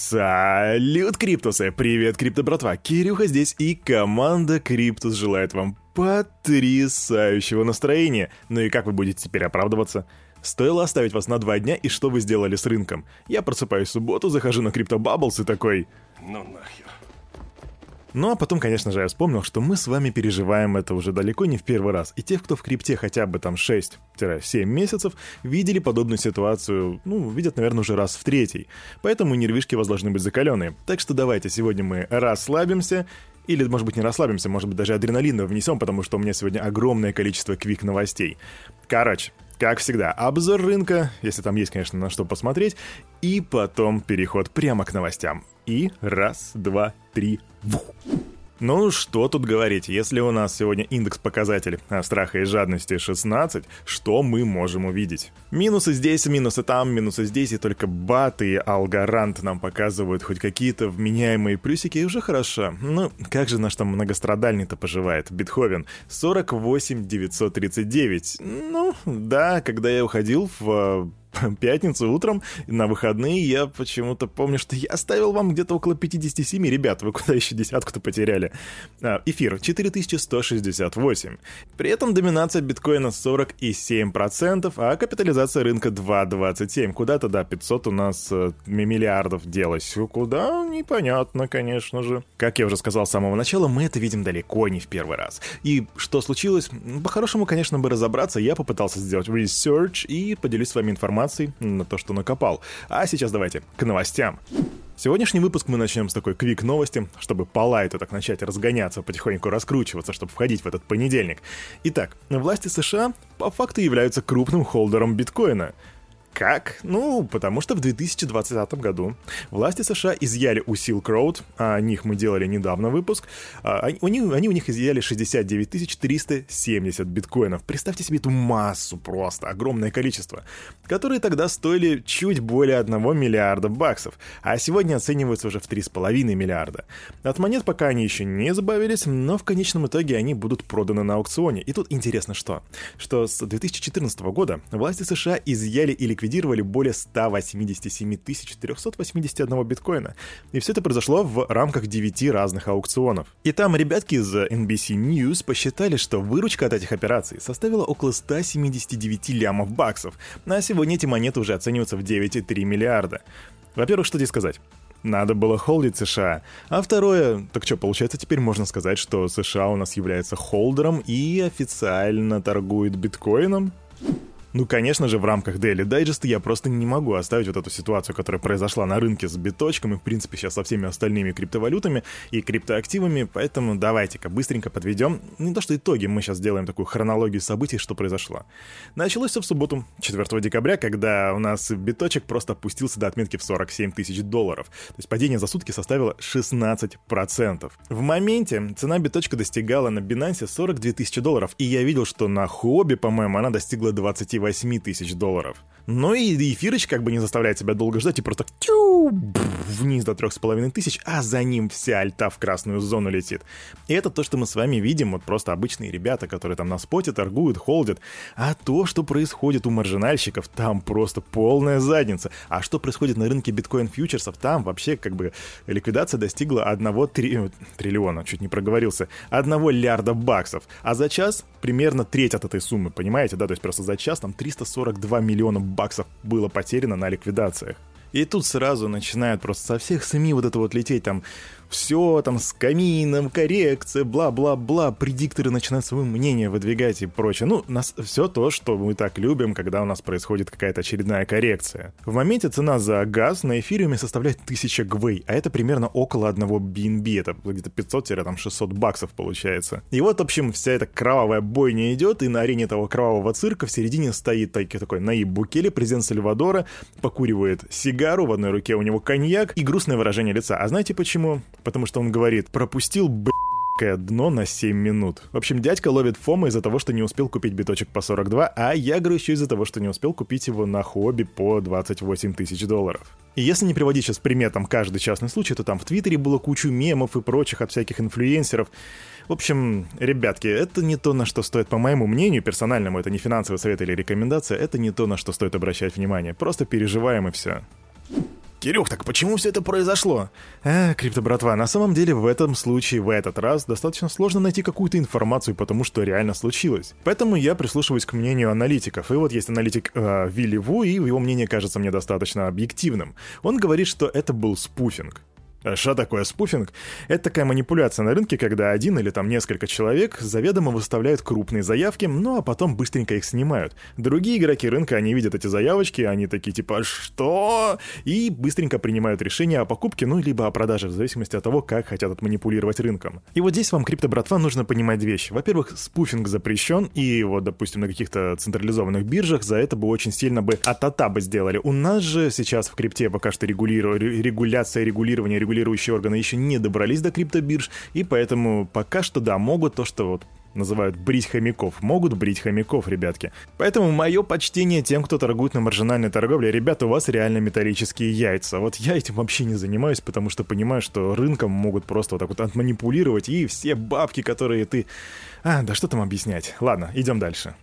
Салют, Криптусы! Привет, Крипто братва! Кирюха здесь и команда Криптус желает вам потрясающего настроения. Ну и как вы будете теперь оправдываться? Стоило оставить вас на два дня, и что вы сделали с рынком? Я просыпаюсь в субботу, захожу на Крипто Bubbles и такой... Ну нахер. Ну а потом, конечно же, я вспомнил, что мы с вами переживаем это уже далеко не в первый раз. И те, кто в крипте хотя бы там 6-7 месяцев, видели подобную ситуацию, ну, видят, наверное, уже раз в третий. Поэтому нервишки у вас должны быть закаленные. Так что давайте сегодня мы расслабимся или, может быть, не расслабимся, может быть, даже адреналина внесем, потому что у меня сегодня огромное количество квик-новостей. Короче, как всегда, обзор рынка, если там есть, конечно, на что посмотреть, и потом переход прямо к новостям. И раз, два, три, вух. Ну, что тут говорить, если у нас сегодня индекс показателей страха и жадности 16, что мы можем увидеть? Минусы здесь, минусы там, минусы здесь, и только бат и алгарант нам показывают хоть какие-то вменяемые плюсики, и уже хорошо. Ну, как же наш там многострадальный-то поживает? Бетховен 48 939. Ну, да, когда я уходил в пятницу утром на выходные я почему-то помню, что я оставил вам где-то около 57. Ребят, вы куда еще десятку-то потеряли? А, эфир 4168. При этом доминация биткоина 47%, а капитализация рынка 2,27. Куда-то, да, 500 у нас э, миллиардов делось. Куда? Непонятно, конечно же. Как я уже сказал с самого начала, мы это видим далеко не в первый раз. И что случилось? По-хорошему, конечно, бы разобраться, я попытался сделать research и поделюсь с вами информацией информацией на то, что накопал. А сейчас давайте к новостям. Сегодняшний выпуск мы начнем с такой квик-новости, чтобы по лайту так начать разгоняться, потихоньку раскручиваться, чтобы входить в этот понедельник. Итак, власти США по факту являются крупным холдером биткоина. Как? Ну, потому что в 2020 году власти США изъяли у Silk Road, а о них мы делали недавно выпуск, а, они, они у них изъяли 69 370 биткоинов. Представьте себе эту массу просто, огромное количество, которые тогда стоили чуть более 1 миллиарда баксов, а сегодня оцениваются уже в 3,5 миллиарда. От монет пока они еще не забавились, но в конечном итоге они будут проданы на аукционе. И тут интересно что? Что с 2014 года власти США изъяли или ликвидировали более 187 381 биткоина. И все это произошло в рамках 9 разных аукционов. И там ребятки из NBC News посчитали, что выручка от этих операций составила около 179 лямов баксов, а сегодня эти монеты уже оцениваются в 9,3 миллиарда. Во-первых, что здесь сказать? Надо было холдить США. А второе, так что, получается, теперь можно сказать, что США у нас является холдером и официально торгует биткоином? Ну, конечно же, в рамках Daily Digest я просто не могу оставить вот эту ситуацию, которая произошла на рынке с биточком и, в принципе, сейчас со всеми остальными криптовалютами и криптоактивами, поэтому давайте-ка быстренько подведем, не то что итоги, мы сейчас сделаем такую хронологию событий, что произошло. Началось все в субботу, 4 декабря, когда у нас биточек просто опустился до отметки в 47 тысяч долларов, то есть падение за сутки составило 16%. В моменте цена биточка достигала на Binance 42 тысячи долларов, и я видел, что на хобби, по-моему, она достигла 20 28 тысяч долларов. Но и эфирыч как бы не заставляет себя долго ждать и просто тю, вниз до 3,5 тысяч, а за ним вся альта в красную зону летит. И это то, что мы с вами видим, вот просто обычные ребята, которые там на споте торгуют, холдят. А то, что происходит у маржинальщиков, там просто полная задница. А что происходит на рынке биткоин-фьючерсов, там вообще как бы ликвидация достигла 1 три... триллиона, чуть не проговорился, 1 лярда баксов. А за час примерно треть от этой суммы, понимаете, да? То есть просто за час там 342 миллиона баксов было потеряно на ликвидациях. И тут сразу начинают просто со всех СМИ вот это вот лететь там все там с камином, коррекция, бла-бла-бла, предикторы начинают свое мнение выдвигать и прочее. Ну, нас все то, что мы так любим, когда у нас происходит какая-то очередная коррекция. В моменте цена за газ на эфириуме составляет 1000 гвей, а это примерно около одного BNB, это где-то 500-600 баксов получается. И вот, в общем, вся эта кровавая бойня идет, и на арене этого кровавого цирка в середине стоит такой Наиб Букеле, президент Сальвадора, покуривает сигару, в одной руке у него коньяк и грустное выражение лица. А знаете почему? Потому что он говорит «пропустил, б***, дно на 7 минут. В общем, дядька ловит фома из-за того, что не успел купить биточек по 42, а я грущу из-за того, что не успел купить его на хобби по 28 тысяч долларов. И если не приводить сейчас приметом каждый частный случай, то там в Твиттере было кучу мемов и прочих от всяких инфлюенсеров. В общем, ребятки, это не то, на что стоит, по моему мнению, персональному, это не финансовый совет или рекомендация, это не то, на что стоит обращать внимание. Просто переживаем и все. Кирюх, так почему все это произошло? А, крипто братва, на самом деле в этом случае, в этот раз, достаточно сложно найти какую-то информацию потому что реально случилось. Поэтому я прислушиваюсь к мнению аналитиков. И вот есть аналитик э, Вилли Ву, и его мнение кажется мне достаточно объективным. Он говорит, что это был спуфинг. А что такое спуфинг? Это такая манипуляция на рынке, когда один или там несколько человек заведомо выставляют крупные заявки, ну а потом быстренько их снимают. Другие игроки рынка, они видят эти заявочки, они такие типа «Что?» и быстренько принимают решение о покупке, ну либо о продаже, в зависимости от того, как хотят отманипулировать рынком. И вот здесь вам, крипто-братва, нужно понимать вещи. Во-первых, спуфинг запрещен, и вот, допустим, на каких-то централизованных биржах за это бы очень сильно бы атата бы сделали. У нас же сейчас в крипте пока что регулиру... регуляция, регулирование, регулирование регулирующие органы еще не добрались до криптобирж, и поэтому пока что, да, могут то, что вот называют брить хомяков. Могут брить хомяков, ребятки. Поэтому мое почтение тем, кто торгует на маржинальной торговле. Ребята, у вас реально металлические яйца. Вот я этим вообще не занимаюсь, потому что понимаю, что рынком могут просто вот так вот отманипулировать, и все бабки, которые ты... А, да что там объяснять. Ладно, идем дальше.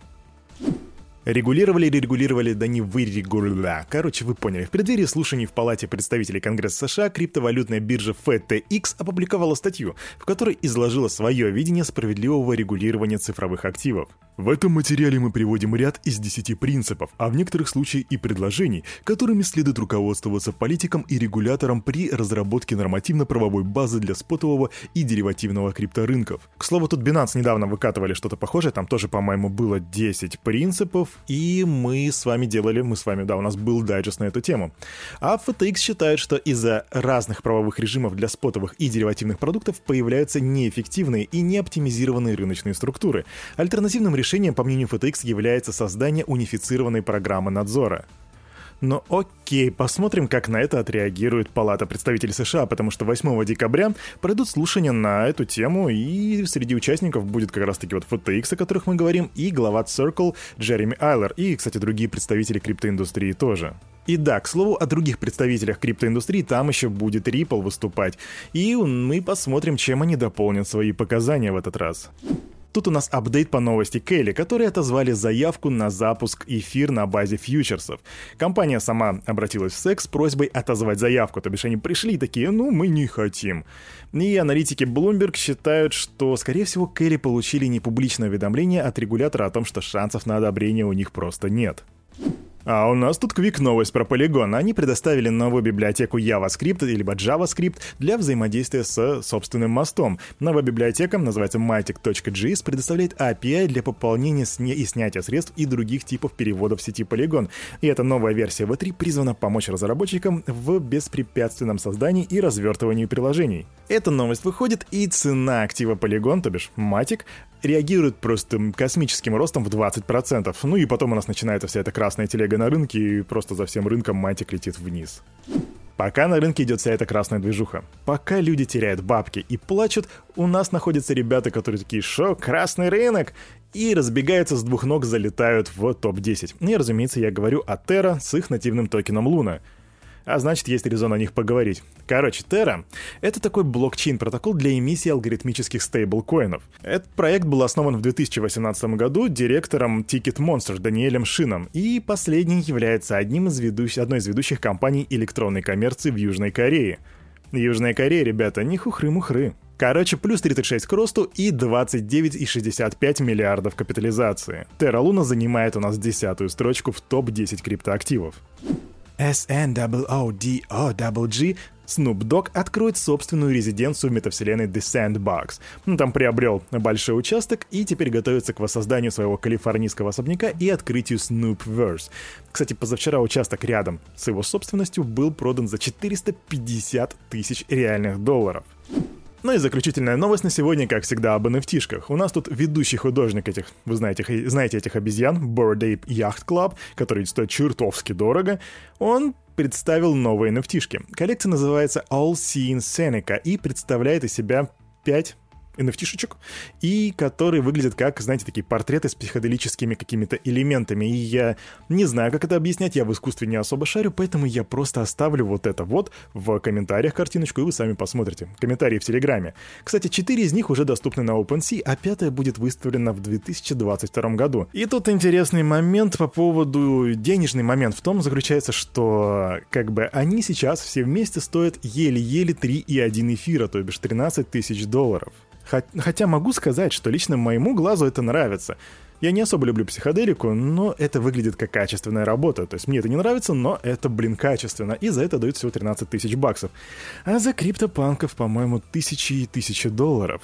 Регулировали, регулировали, да не вырегуля. Короче, вы поняли. В преддверии слушаний в Палате представителей Конгресса США криптовалютная биржа FTX опубликовала статью, в которой изложила свое видение справедливого регулирования цифровых активов. В этом материале мы приводим ряд из 10 принципов, а в некоторых случаях и предложений, которыми следует руководствоваться политикам и регуляторам при разработке нормативно-правовой базы для спотового и деривативного крипторынков. К слову, тут Binance недавно выкатывали что-то похожее, там тоже, по-моему, было 10 принципов, и мы с вами делали, мы с вами, да, у нас был дайджест на эту тему. А FTX считает, что из-за разных правовых режимов для спотовых и деривативных продуктов появляются неэффективные и неоптимизированные рыночные структуры. Альтернативным решением, по мнению FTX, является создание унифицированной программы надзора. Но окей, посмотрим, как на это отреагирует Палата представителей США, потому что 8 декабря пройдут слушания на эту тему, и среди участников будет как раз-таки вот FTX, о которых мы говорим, и глава Circle Джереми Айлер, и, кстати, другие представители криптоиндустрии тоже. И да, к слову, о других представителях криптоиндустрии там еще будет Ripple выступать, и мы посмотрим, чем они дополнят свои показания в этот раз. Тут у нас апдейт по новости Келли, которые отозвали заявку на запуск эфир на базе фьючерсов. Компания сама обратилась в секс с просьбой отозвать заявку, то бишь они пришли и такие, ну, мы не хотим. И аналитики Bloomberg считают, что, скорее всего, Келли получили непубличное уведомление от регулятора о том, что шансов на одобрение у них просто нет. А у нас тут квик новость про Polygon. Они предоставили новую библиотеку JavaScript либо JavaScript для взаимодействия с собственным мостом. Новая библиотека, называется Matic.js, предоставляет API для пополнения и снятия средств и других типов переводов сети Polygon. И эта новая версия V3 призвана помочь разработчикам в беспрепятственном создании и развертывании приложений. Эта новость выходит, и цена актива Polygon, то бишь Matic, реагирует просто космическим ростом в 20%. Ну и потом у нас начинается вся эта красная телега на рынке, и просто за всем рынком матик летит вниз. Пока на рынке идет вся эта красная движуха. Пока люди теряют бабки и плачут, у нас находятся ребята, которые такие «Шо, красный рынок?» и разбегаются с двух ног, залетают в топ-10. И, разумеется, я говорю о Terra с их нативным токеном Луна — а значит, есть резон о них поговорить. Короче, Terra — это такой блокчейн-протокол для эмиссии алгоритмических стейблкоинов. Этот проект был основан в 2018 году директором Ticket Monster Даниэлем Шином, и последний является одним из ведущих, одной из ведущих компаний электронной коммерции в Южной Корее. Южная Корея, ребята, не хухры-мухры. Короче, плюс 36 к росту и 29,65 миллиардов капитализации. Terra Luna занимает у нас десятую строчку в топ-10 криптоактивов. SNOODOG Snoop Dogg откроет собственную резиденцию в метавселенной The Sandbox. Он там приобрел большой участок и теперь готовится к воссозданию своего калифорнийского особняка и открытию Snoopverse. Кстати, позавчера участок рядом с его собственностью был продан за 450 тысяч реальных долларов. Ну и заключительная новость на сегодня, как всегда, об nft У нас тут ведущий художник этих, вы знаете, знаете этих обезьян, Bored Ape Yacht Club, который стоит чертовски дорого, он представил новые nft -шки. Коллекция называется All Seeing Seneca и представляет из себя 5 NFT-шечек, и которые выглядят как, знаете, такие портреты с психоделическими какими-то элементами. И я не знаю, как это объяснять, я в искусстве не особо шарю, поэтому я просто оставлю вот это вот в комментариях картиночку, и вы сами посмотрите. Комментарии в Телеграме. Кстати, четыре из них уже доступны на OpenSea, а пятая будет выставлена в 2022 году. И тут интересный момент по поводу... Денежный момент в том заключается, что как бы они сейчас все вместе стоят еле-еле 3,1 эфира, то бишь 13 тысяч долларов. Хотя могу сказать, что лично моему глазу это нравится. Я не особо люблю психоделику, но это выглядит как качественная работа. То есть мне это не нравится, но это, блин, качественно. И за это дают всего 13 тысяч баксов. А за криптопанков, по-моему, тысячи и тысячи долларов.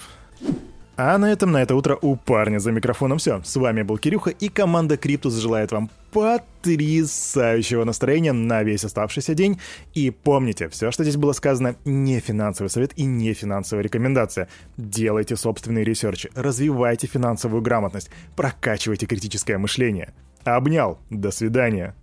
А на этом на это утро у парня за микрофоном все. С вами был Кирюха и команда Криптус желает вам потрясающего настроения на весь оставшийся день. И помните, все, что здесь было сказано, не финансовый совет и не финансовая рекомендация. Делайте собственные ресерчи, развивайте финансовую грамотность, прокачивайте критическое мышление. Обнял. До свидания.